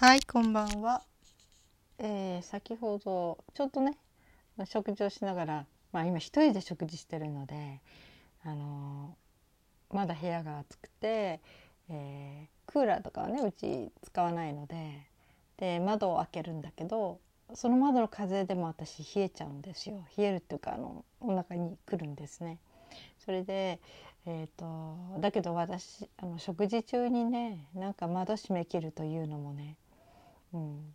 はい、こんばんは。えー先ほどちょっとね食事をしながら、まあ、今一人で食事してるので、あのーまだ部屋が暑くて、えークーラーとかはねうち使わないのでで窓を開けるんだけどその窓の風でも私冷えちゃうんですよ冷えるっていうかあのお腹に来るんですね。それで、えー、とだけど私あの食事中にねなんか窓閉め切るというのもね、うん、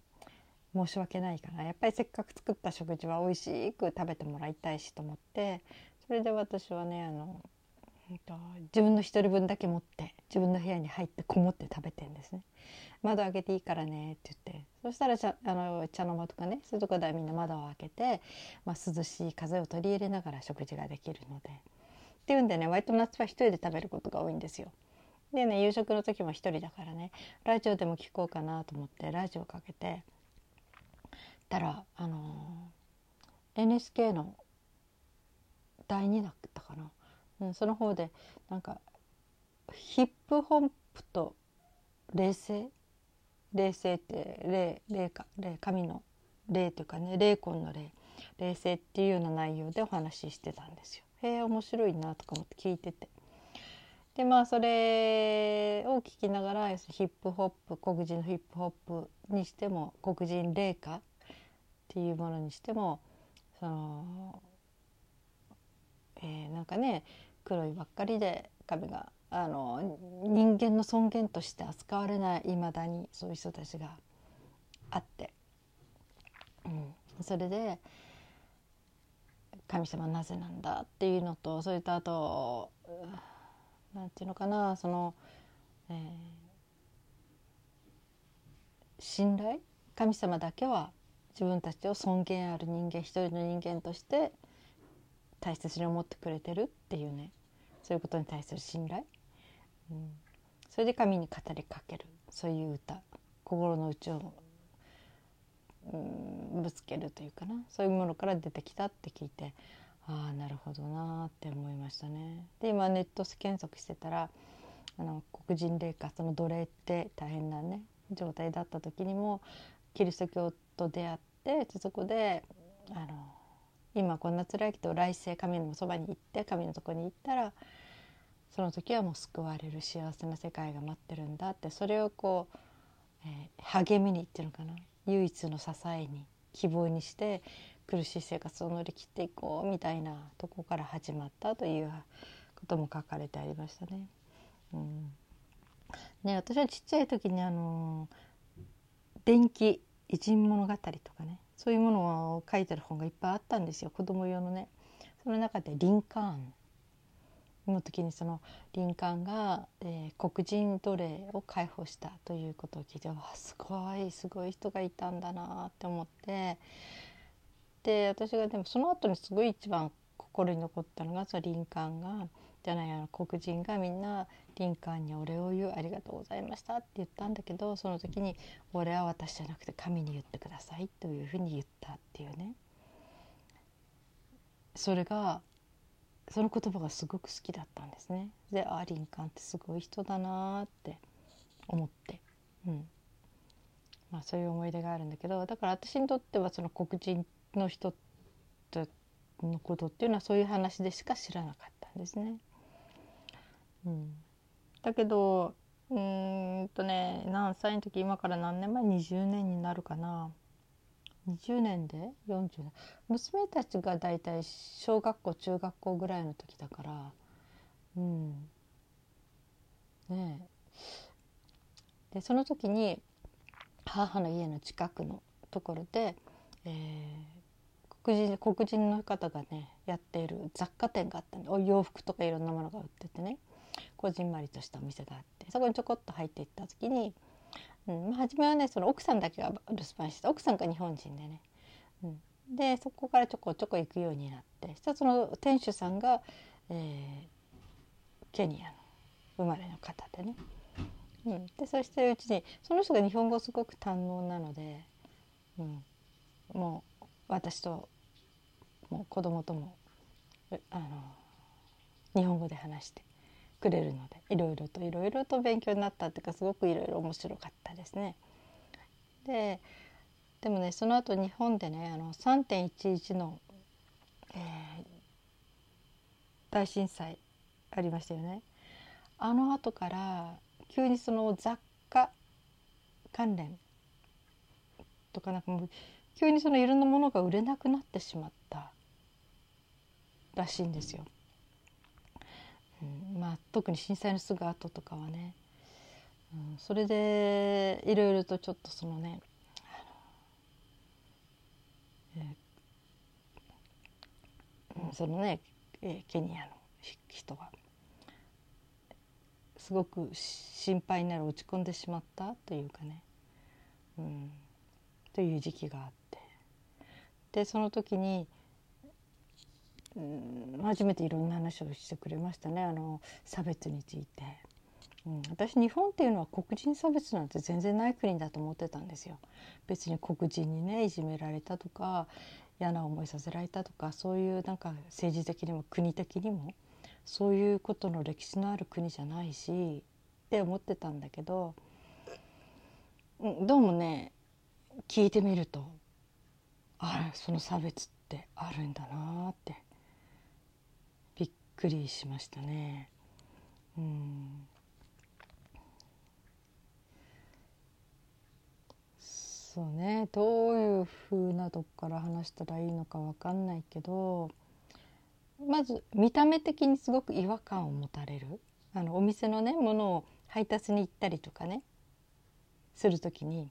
申し訳ないからやっぱりせっかく作った食事は美味しく食べてもらいたいしと思ってそれで私はねあの、うんと自分の一人分だけ持って自分の部屋に入ってこもって食べてんですね。窓開けていいからねって言ってそしたら茶あの茶の間とかねそういうとこではみんな窓を開けて、まあ、涼しい風を取り入れながら食事ができるので。っていうんでね割と夏は一人で食べることが多いんですよ。でね夕食の時も一人だからねラジオでも聞こうかなと思ってラジオかけてたらあのー NHK の第2だったかな、うん、その方でなんかヒップホップと霊性霊性って霊霊か霊神の霊というかね霊魂の霊霊性っていうような内容でお話ししてたんですよ。へえ面白いなとか思って聞いてて。でまあそれを聞きながらヒップホップ黒人のヒップホップにしても黒人霊歌っていうものにしてもその、えーなんかね黒いばっかりで髪があの人間の尊厳として扱われないいまだにそういう人たちがあって、うん、それで神様なぜなんだっていうのとそれとあとうなんていうのかなその、えー信頼？神様だけは自分たちを尊厳ある人間一人の人間として大切に思ってくれてるっていうね。そういうことに対する信頼、うん、それで神に語りかける。そういう歌。心の内を、うん、ぶつけるというかな。そういうものから出てきたって聞いて。ああなるほどなって思いましたね。で今ネット検索してたらあの黒人霊歌その奴隷って大変なね状態だった時にもキリスト教と出会ってそこであの今こんな辛いけど来世神のそばに行って神のとこに行ったらその時はもう救われる幸せな世界が待ってるんだってそれをこう、えー励みにっていうのかな唯一の支えに希望にして苦しい生活を乗り切っていこうみたいなとこから始まったということも書かれてありましたね。うんね、私はちっちゃい時にあの電気偉人物語とかねそういうものを書いてる本がいっぱいあったんですよ子供用のね。その中でリンカーンの時にそのリンカーンが、えー黒人奴隷を解放したということを聞いてわあすごいすごい人がいたんだなって思ってで私がでもその後にすごい一番心に残ったのがそのリンカーンがじゃないあの黒人がみんなリンカーンにお礼を言うありがとうございましたって言ったんだけどその時に「俺は私じゃなくて神に言ってください」というふうに言ったっていうね。それがその言葉がすごく好きだったんですね。であリンカーンってすごい人だなーって思って、うん。まあ、そういう思い出があるんだけどだから私にとってはその黒人の人のことっていうのはそういう話でしか知らなかったんですね。うん、だけどうんとね何歳の時今から何年前？20年になるかな。20年で？40年。娘たちがだいたい小学校中学校ぐらいの時だから。うん。ねえ。でその時に母の家の近くのところで、えー黒人黒人の方がねやっている雑貨店があったんでお洋服とかいろんなものが売っててねこじんまりとしたお店があってそこにちょこっと入っていった時に、うんまあ、初めはねその奥さんだけが留守番してた奥さんが日本人でね、うん、でそこからちょこちょこ行くようになってそしたらその店主さんが、えーケニアの生まれの方でね、うん、でそしてうちにその人が日本語すごく堪能なので、うん、もう私ともう子供ともあの日本語で話してくれるのでいろいろといろいろと勉強になったっていうかすごくいろいろ面白かったですね。ででもねその後日本でねあの3.11の、えー、大震災ありましたよね。あの後から急にその雑貨関連とかなんかもう急にそのいろんなものが売れなくなってしまったらしいんですよ。うん、まあ特に震災のすぐ後とかはね、うん、それでいろいろとちょっとそのねそのね、えー、ケニアの人がすごく心配になる落ち込んでしまったというかね、うん、という時期があって。でその時に、うん、初めていろんな話をしてくれましたねあの差別について。うん、私日本っていうのは黒人差別なんて全然ない国だと思ってたんですよ。別に黒人にねいじめられたとか嫌な思いさせられたとかそういうなんか政治的にも国的にもそういうことの歴史のある国じゃないしって思ってたんだけどうんどうもね聞いてみるとあその差別ってあるんだなってくりしましたね。うん。そうね。どういうふうなとこから話したらいいのか分かんないけどまず見た目的にすごく違和感を持たれる。あのお店のねものを配達に行ったりとかね。する時に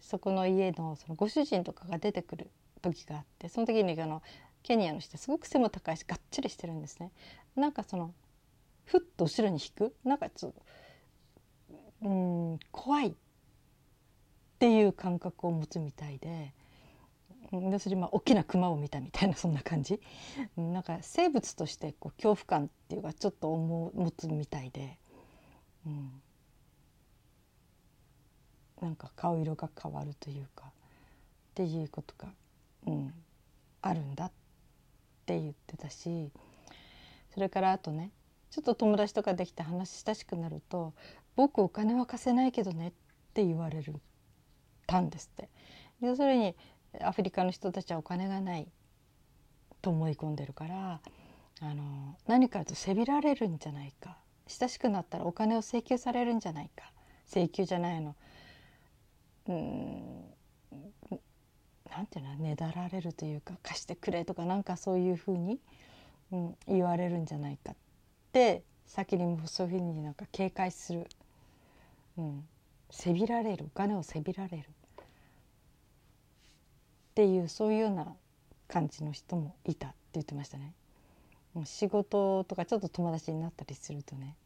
そこの家のそのご主人とかが出てくる時があってその時にあのケニアの人すごく背も高いしがっちりしてるんですね。なんかそのふっと後ろに引く？なんかちょっとうん怖いっていう感覚を持つみたいで。要するにまあ大きなクマを見たみたいなそんな感じ。なんか生物としてこう恐怖感っていうかちょっと思持つみたいで、うん、なんか顔色が変わるというかっていうことが、うん、あるんだって。って言ってたしそれからあとねちょっと友達とかできて話親しくなると「僕お金は貸せないけどね」って言われるたんですって。要するにアフリカの人たちはお金がないと思い込んでるからあの何かとせびられるんじゃないか。親しくなったらお金を請求されるんじゃないか。請求じゃないの。うんなんていうのねだられるというか貸してくれとかなんかそういうふうに、うん、言われるんじゃないかって先にもそういうふうになんか警戒する、うん、せびられるお金をせびられるっていうそういうような感じの人もいたって言ってましたね。仕事とかちょっと友達になったりするとね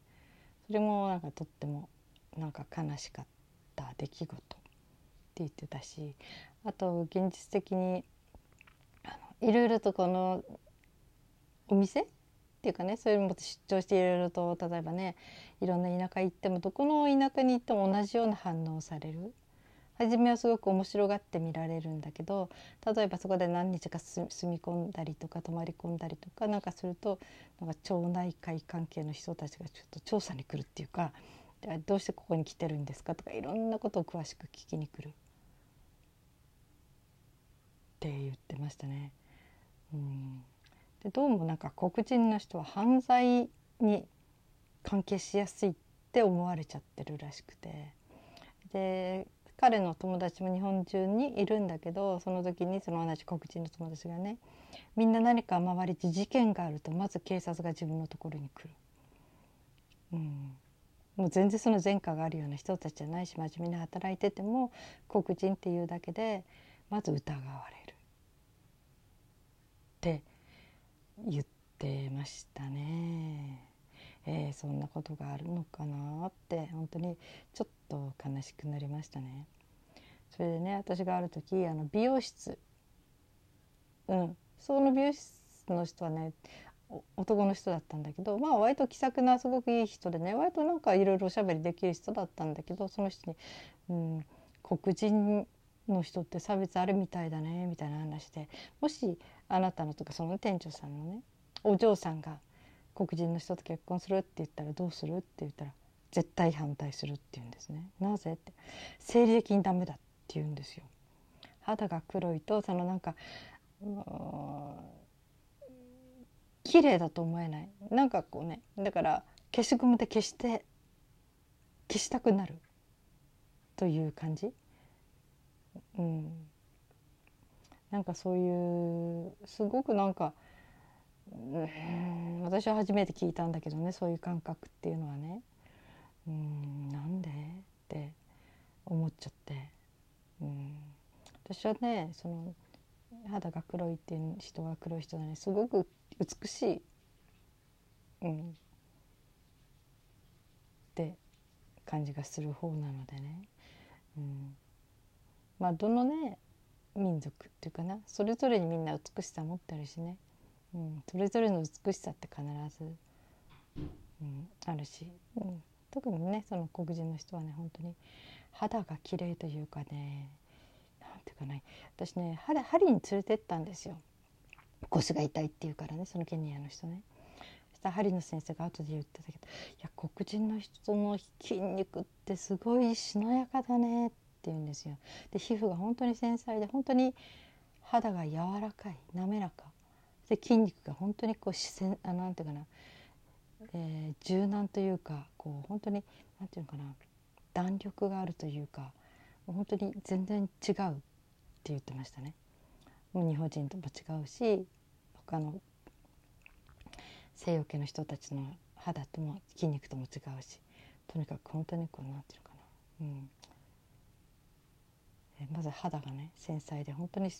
それもなんかとってもなんか悲しかった出来事。言ってたしあと現実的にあのいろいろとこのお店っていうかねそういうのも出張していろいろと例えばねいろんな田舎行ってもどこの田舎に行っても同じような反応をされる。初めはすごく面白がって見られるんだけど例えばそこで何日か住み込んだりとか泊まり込んだりとかなんかするとなんか町内会関係の人たちがちょっと調査に来るっていうかどうしてここに来てるんですか？とかいろんなことを詳しく聞きに来る。って言ってましたね。うんでどうもなんか黒人の人は犯罪に関係しやすいって思われちゃってるらしくてで彼の友達も日本中にいるんだけどその時にその同じ黒人の友達がねみんな何か周りで事件があるとまず警察が自分のところに来る。うん、もう全然その前科があるような人たちじゃないし真面目に働いてても黒人っていうだけでまず疑われるって言ってましたね。えー、そんなことがあるのかなって本当にちょっと悲しくなりましたね。それでね私がある時あの美容室うんその美容室の人はね男の人だったんだけどまあ割と気さくなすごくいい人でね割となんかいろいろおしゃべりできる人だったんだけどその人に、うん、黒人の人って差別あるみたいだねみたいな話でもしあなたのとかその店長さんのねお嬢さんが黒人の人と結婚するって言ったらどうするって言ったら絶対反対するって言うんですね。なぜって。生理的にダメだって言うんですよ。肌が黒いとそのなんか綺麗だと思えない。なんかこうねだから消しゴムで消して消したくなるという感じ、うん、なんかそういうすごくなんか、うん、私は初めて聞いたんだけどねそういう感覚っていうのはね、うん、なんでって思っちゃって、うん、私はねその肌が黒いっていう人は黒い人だね。すごく美しい、うん、って感じがする方なのでね、うん、まあどのね民族っていうかな。それぞれにみんな美しさ持ってるしね、うん、それぞれの美しさって必ず、うん、あるし、うん、特にねその黒人の人はね本当に肌が綺麗というかねなんていうかね私ね針に連れてったんですよ。腰が痛いっていうからねそのケニアの人ね。そした針の先生が後で言ってたけど「いや黒人の人の筋肉ってすごいしなやかだね」ってって言うんですよ。で皮膚が本当に繊細で本当に肌が柔らかい滑らか。で筋肉が本当にこう自然あなんていうかな、えー、柔軟というかこう本当になんていうのかな。弾力があるというか本当に全然違うって言ってましたね。もう日本人とも違うし他の西洋系の人たちの肌とも筋肉とも違うしとにかく本当にこうなんていうのかな、うん、まず肌がね繊細で本当に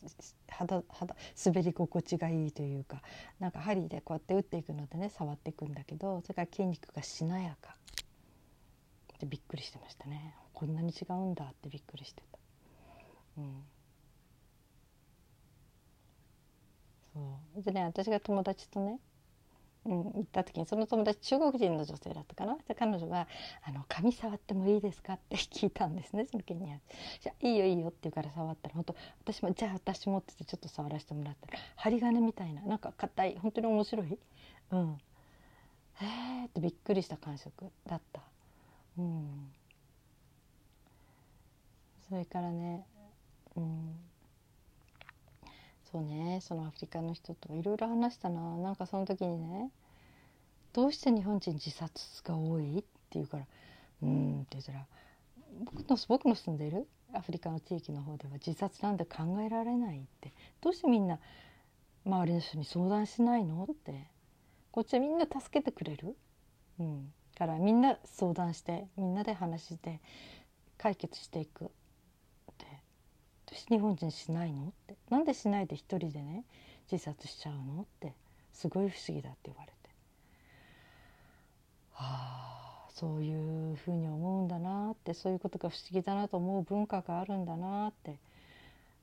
肌肌滑り心地がいいというかなんか針でこうやって打っていくのでね触っていくんだけどそれから筋肉がしなやか。でびっくりしてましたね。こんなに違うんだってびっくりしてた。うん。そう。でね私が友達とね、うん、行った時にその友達中国人の女性だったかな？で彼女が「あの髪触ってもいいですか?」って聞いたんですねその時に「じゃいいよいいよ」って言うから触ったら本当私も「じゃあ私も」ってちょっと触らせてもらった。ら針金みたいななんか硬い本当に面白い、うん、へえってびっくりした感触だった。うん。それからね、うん、そうねそのアフリカの人といろいろ話したな。なんかその時にね「どうして日本人自殺が多い?」って言うから「うん」って言ったら僕の僕の住んでる？アフリカの地域の方では自殺なんて考えられないって。どうしてみんな周りの人に相談しないの？って。こっちはみんな助けてくれる、うん、からみんな相談してみんなで話して解決していく。私日本人しないの？ってなんでしないで一人でね自殺しちゃうの？ってすごい不思議だって言われて。はあそういうふうに思うんだなって。そういうことが不思議だなと思う文化があるんだなって。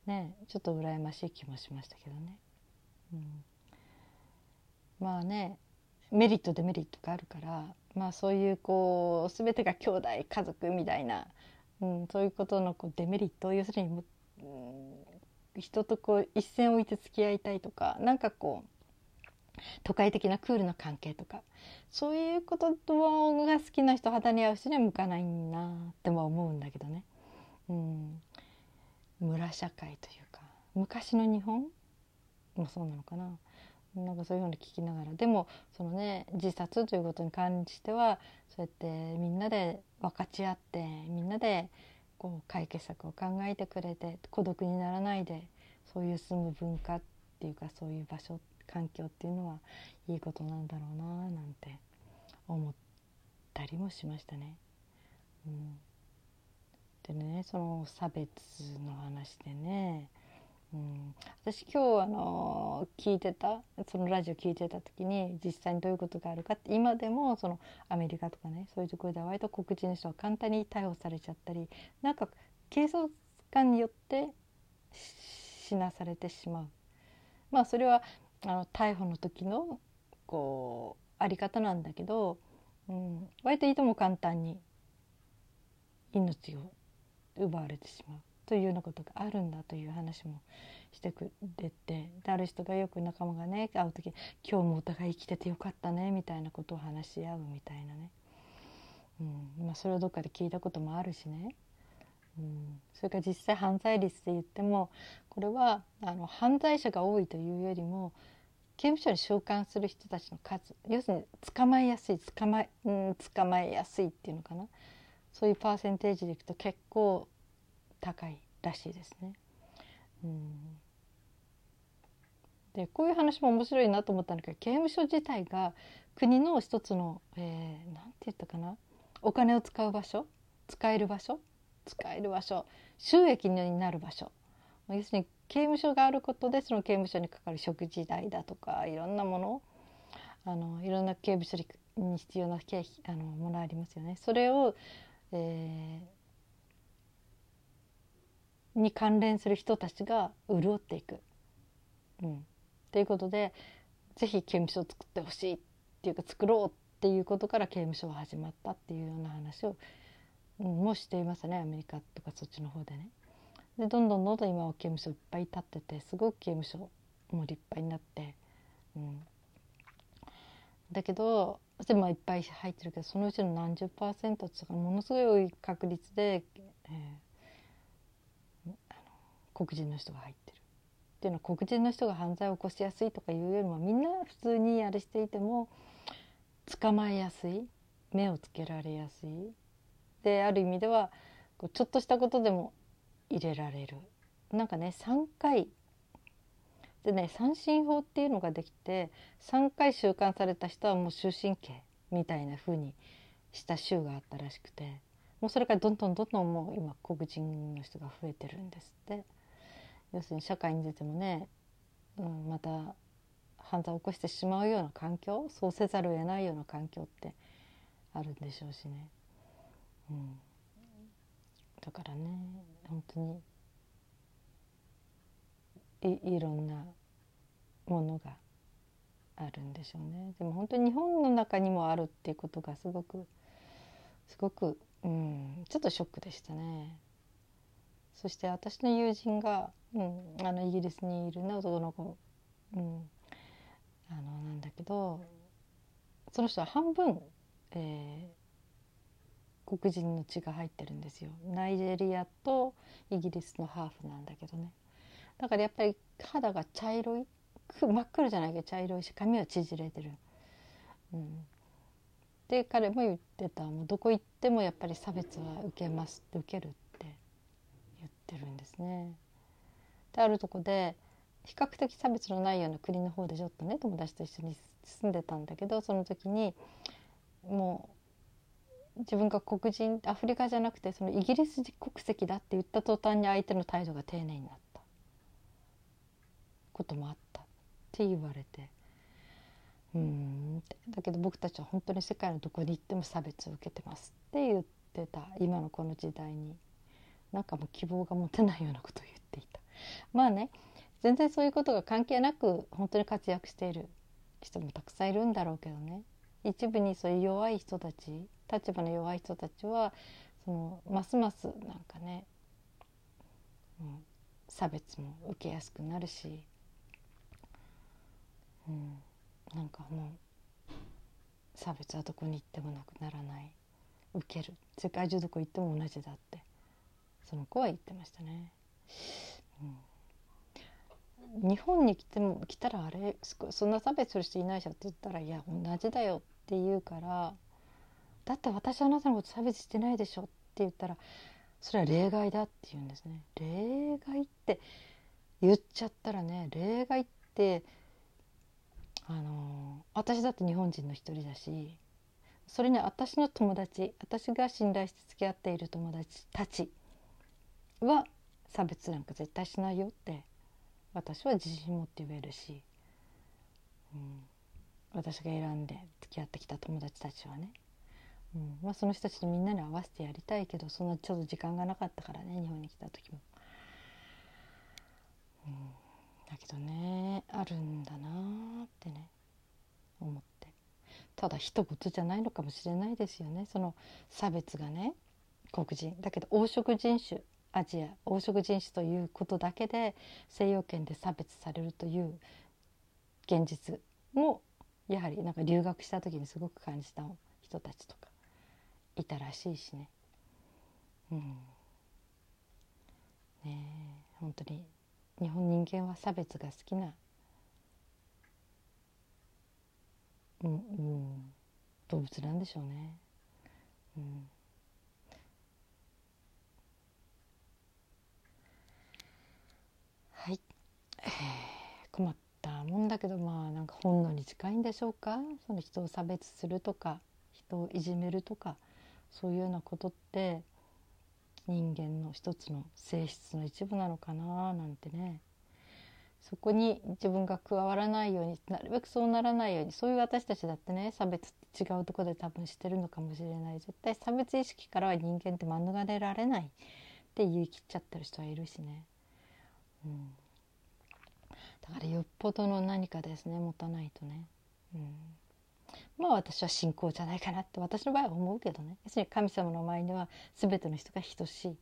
ねちょっと羨ましい気もしましたけどね。うん、まあねメリットデメリットがあるからまあそういうこう全てが兄弟家族みたいな、うん、そういうことのこうデメリット要するに人とこう一線を置いて付き合いたいとかなんかこう都会的なクールな関係とかそういうことが好きな人肌に合う人には向かないなっても思うんだけどね、うん、村社会というか昔の日本もそうなのかな。なんかそういうふうに聞きながら。でもそのね自殺ということに関してはそうやってみんなで分かち合ってみんなでこう解決策を考えてくれて孤独にならないでそういう住む文化っていうかそういう場所環境っていうのはいいことなんだろうななんて思ったりもしましたね。うん、でねその差別の話でねうん、私今日あの聞いてたそのラジオ聞いてた時に実際にどういうことがあるかって今でもそのアメリカとかねそういうところでは割と黒人の人は簡単に逮捕されちゃったりなんか警察官によって死なされてしまう。まあそれはあの逮捕の時のこうあり方なんだけど、うん、割といとも簡単に命を奪われてしまう。というようなことがあるんだという話もしてくれてである人がよく仲間がね会う時「今日もお互い生きててよかったね」みたいなことを話し合うみたいなね、うん。まあ、それをどっかで聞いたこともあるしね、うん、それから実際犯罪率で言ってもこれはあの犯罪者が多いというよりも刑務所に収監する人たちの数要するに捕まえやすい捕まえ,、うん、捕まえやすいっていうのかな。そういうパーセンテージでいくと結構高いらしいですね。うん。でこういう話も面白いなと思ったんだけど刑務所自体が国の一つの何、えー、て言ったかな？お金を使う場所？使える場所？使える場所。収益になる場所。要するに刑務所があることでその刑務所にかかる食事代だとかいろんなものあのいろんな刑務所に必要な経費あのものありますよね。それを、えー、に関連する人たちが潤っていく。うん、ということで是非刑務所を作ってほしいっていうか作ろうっていうことから刑務所は始まったっていうような話を、うん、もしていますねアメリカとかそっちの方でね。でどんどんどんどん今は刑務所いっぱい立っててすごく刑務所も立派になって、うん、だけどでもいっぱい入ってるけどそのうちの何十パーセントってものすごい確率で、えー、黒人の人が入ってる。っていうのは黒人の人が犯罪を起こしやすいとかいうよりもみんな普通にあれしていても捕まえやすい。目をつけられやすい。である意味ではちょっとしたことでも入れられる。なんかね3回。でね三振法っていうのができて3回収監された人はもう終身刑みたいな風にした州があったらしくてもうそれからどんどんどんどんもう今黒人の人が増えてるんですって。要するに社会に出てもね、うん、また犯罪を起こしてしまうような環境そうせざるを得ないような環境ってあるんでしょうしね。うんだからね本当にいいろんなものがあるんでしょうねでも本当に日本の中にもあるっていうことがすごくすごく、うん、ちょっとショックでしたね。そして私の友人が、うん、あのイギリスにいるね男の子、うん、あのなんだけどその人は半分、え黒人の血が入ってるんですよ。ナイジェリアとイギリスのハーフなんだけどね。だからやっぱり肌が茶色い真っ黒じゃないけど茶色いし髪は縮れてる、うん、で彼も言ってた。もうどこ行ってもやっぱり差別は受けます受けるって。ってるんですね。であるとこで比較的差別のないような国の方でちょっとね友達と一緒に住んでたんだけどその時にもう自分が黒人アフリカじゃなくてそのイギリス国籍だって言った途端に相手の態度が丁寧になった。こともあった。って言われて。うんだけど僕たちは本当に世界のどこに行っても差別を受けてますって言ってた。今のこの時代に。なんかもう希望が持てないようなことを言っていた。まあね全然そういうことが関係なく本当に活躍している人もたくさんいるんだろうけどね。一部にそういう弱い人たち立場の弱い人たちはそのますますなんかね、うん、差別も受けやすくなるし、うん、なんかもう差別はどこに行ってもなくならない。受ける。世界中どこ行っても同じだって。その子は言ってましたね。うん、日本に来ても来たらあれそんな差別する人いないじゃんって言ったらいや同じだよって言うからだって私はあなたのこと差別してないでしょって言ったらそれは例外だって言うんですね例外って言っちゃったらね例外ってあの私だって日本人の一人だしそれに私の友達私が信頼して付き合っている友達たちは差別なんか絶対しないよって私は自信持って言えるし、うん、私が選んで付き合ってきた友達たちはね。うんまあ、その人たちとみんなに合わせてやりたいけどそんなちょっと時間がなかったからね日本に来た時も。うん、だけどねあるんだなってね思って。ただ一言じゃないのかもしれないですよね。その差別がね黒人。だけど黄色人種。アジア黄色人種ということだけで西洋圏で差別されるという現実もやはりなんか留学した時にすごく感じた人たちとかいたらしいしね。うん、ね本当に日本人間は差別が好きな、うんうん、動物なんでしょうね。うんはい、え、困ったもんだけどまあなんか本能に近いんでしょうか？その人を差別するとか人をいじめるとかそういうようなことって人間の一つの性質の一部なのかななんてね。そこに自分が加わらないようになるべくそうならないようにそういう私たちだってね差別って違うとこで多分してるのかもしれない。絶対差別意識からは人間って免れられないって言い切っちゃってる人はいるしね、うん、だからよっぽどの何かですね持たないとね、うん、まあ私は信仰じゃないかなって私の場合は思うけどね。要するに神様の前には全ての人が等しい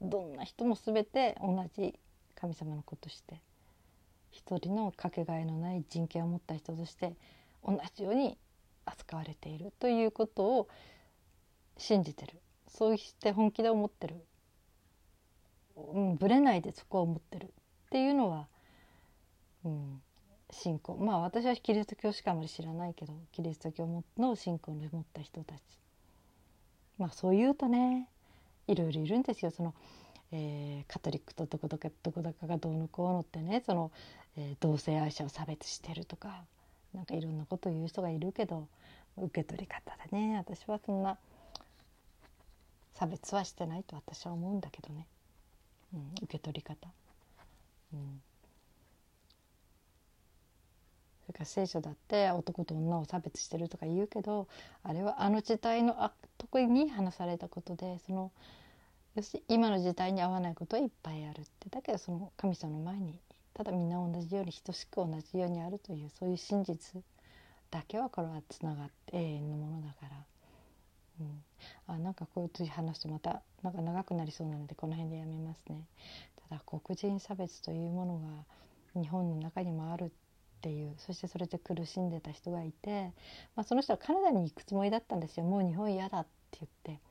どんな人も全て同じ神様の子として。一人のかけがえのない人権を持った人として同じように扱われているということを信じてる。そうして本気で思ってる、うん、ぶれないでそこを思ってる。っていうのは、うん、信仰まあ私はキリスト教しかあまり知らないけどキリスト教の信仰を持った人たち。まあそう言うとねいろいろいるんですよ。その、えー、カトリックとどこどこどこだかがどうのこうのってねその、えー、同性愛者を差別してるとかなんかいろんなこと言う人がいるけど受け取り方でね私はそんな差別はしてないと私は思うんだけどね、うん、受け取り方。うん。それから聖書だって男と女を差別してるとか言うけどあれはあの時代の特に話されたことでその要するに今の時代に合わないことはいっぱいあるってだけどその神様の前にただみんな同じように等しく同じようにあるというそういう真実だけはこれはつながって永遠のものだから、うん、あなんかこういう話とまたなんか長くなりそうなのでこの辺でやめますね。ただ黒人差別というものが日本の中にもあるっていうそしてそれで苦しんでた人がいて、まあ、その人はカナダに行くつもりだったんですよ。もう日本嫌だって言って。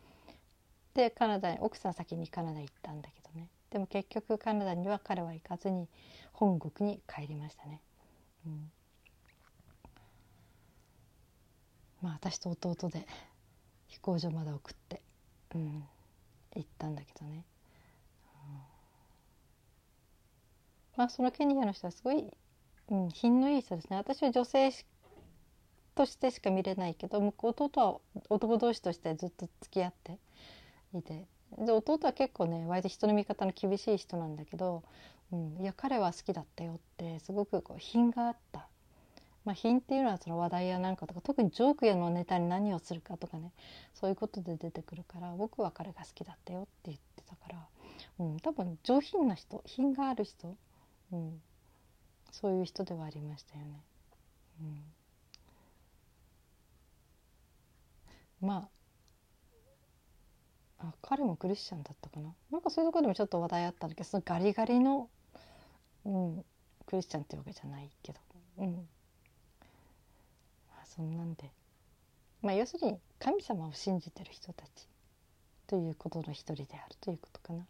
でカナダに奥さん先にカナダ行ったんだけどね。でも結局カナダには彼は行かずに本国に帰りましたね。うん、まあ私と弟で飛行場まで送って、うん、行ったんだけどね、うん、まあそのケニアの人はすごいうん、品のいい人ですね。私は女性としてしか見れないけど弟は男同士としてずっと付き合っていて。で弟は結構ね割と人の見方の厳しい人なんだけど、うん、いや彼は好きだったよってすごくこう品があった。まあ、品っていうのはその話題やなんかとか特にジョークやのネタに何をするかとかねそういうことで出てくるから僕は彼が好きだったよって言ってたから、うん、多分上品な人品がある人、うん、そういう人ではありましたよね。うん、まああ彼もクリスチャンだったかな。なんかそういうところでもちょっと話題あったんだけどそのガリガリの、うん、クリスチャンってわけじゃないけど、うん。まあ、そんなんで、まあ、要するに神様を信じてる人たちということの一人であるということかな。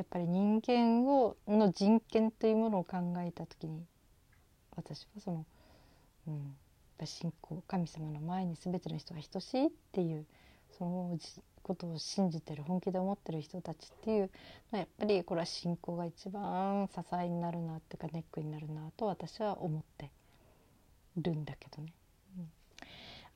やっぱり人間をの人権というものを考えた時に私はその、うん、信仰神様の前に全ての人が等しいっていうそのことを信じてる本気で思ってる人たちっていうのはやっぱりこれは信仰が一番支えになるなっていうかネックになるなと私は思ってるんだけどね。うん、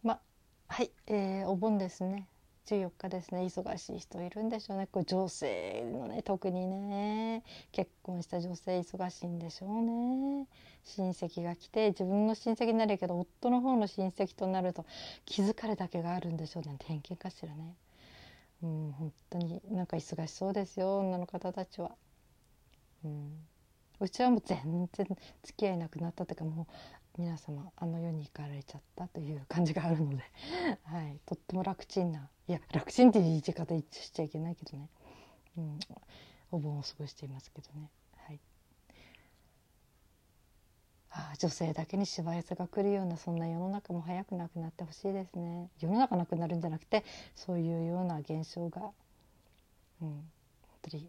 まあはい、えー、お盆ですね。14日ですね。忙しい人いるんでしょうね。これ女性のね特にね結婚した女性忙しいんでしょうね。親戚が来て自分の親戚になるけど夫の方の親戚となると気づかれだけがあるんでしょうなんて偏見かしらね。うん本当になんか忙しそうですよ。女の方たちは。うん。うちはもう全然付き合いなくなったというかもう皆様あの世に行かれちゃったという感じがあるので、はい、とっても楽ちんないや楽ちんって言い方一致しちゃいけないけどね、うん、お盆を過ごしていますけどね。はいああ女性だけにしわ寄せが来るようなそんな世の中も早くなくなってほしいですね世の中なくなるんじゃなくてそういうような現象が、うん、本当に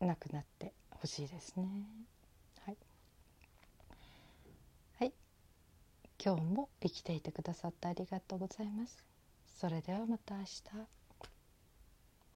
なくなってほしいですね。はい、はい、今日も生きていてくださってありがとうございます。それではまた明日。